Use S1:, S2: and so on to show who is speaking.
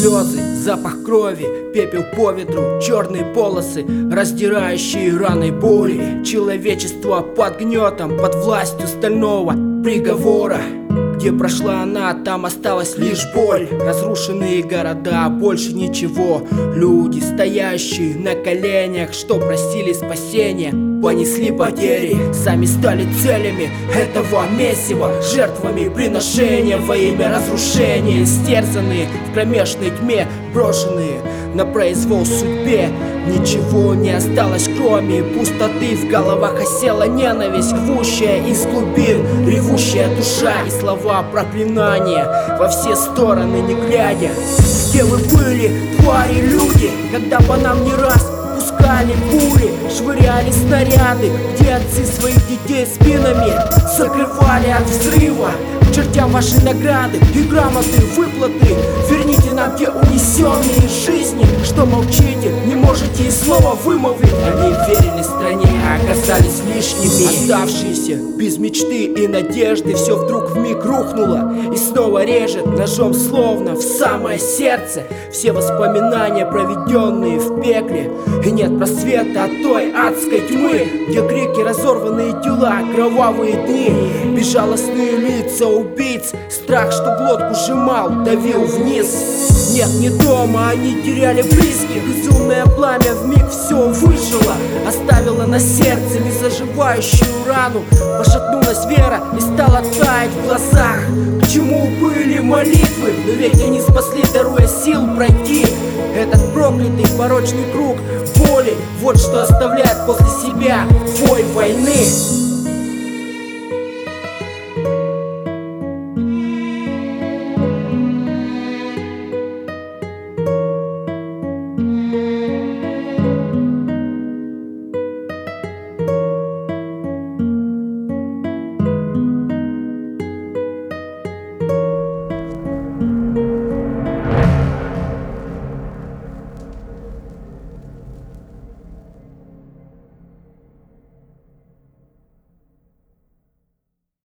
S1: слезы, запах крови, пепел по ветру, черные полосы, раздирающие раны боли. Человечество под гнетом, под властью стального приговора. Где прошла она, там осталась лишь боль. Разрушенные города, больше ничего. Люди, стоящие на коленях, что просили спасения Понесли потери, сами стали целями этого месива Жертвами приношения во имя разрушения. Стерзанные в кромешной тьме, брошенные на произвол судьбе. Ничего не осталось, кроме пустоты. В головах осела ненависть, рвущая из глубин Ревущая душа и слова проклинания Во все стороны не глядя. Где вы были, твари, люди, когда по нам не раз пускали пули, швыряли снаряды Где отцы своих детей спинами закрывали от взрыва. К чертям ваши награды и грамоты, выплаты. Верните нам те унесенные жизни Что молчите, не можете и слова вымолвить. Они верили стране, а оказались лишними. Оставшиеся без мечты и надежды Все вдруг в миг рухнуло И снова режет ножом словно в самое сердце. Все воспоминания, проведенные в пекле И нет просвета от той адской тьмы Где крики, разорванные тела, кровавые дни. Безжалостные лица убийц Страх, что глотку сжимал, давил вниз Нет ни дома, они теряли близких. Безумное пламя в миг все выжило. Оставило на сердце незаживающую рану. Пошатнулась вера и стала таять в глазах. К чему были молитвы, но ведь они спасли, даруя сил пройти. Этот проклятый порочный круг боли. Вот что оставляет после себя вой войны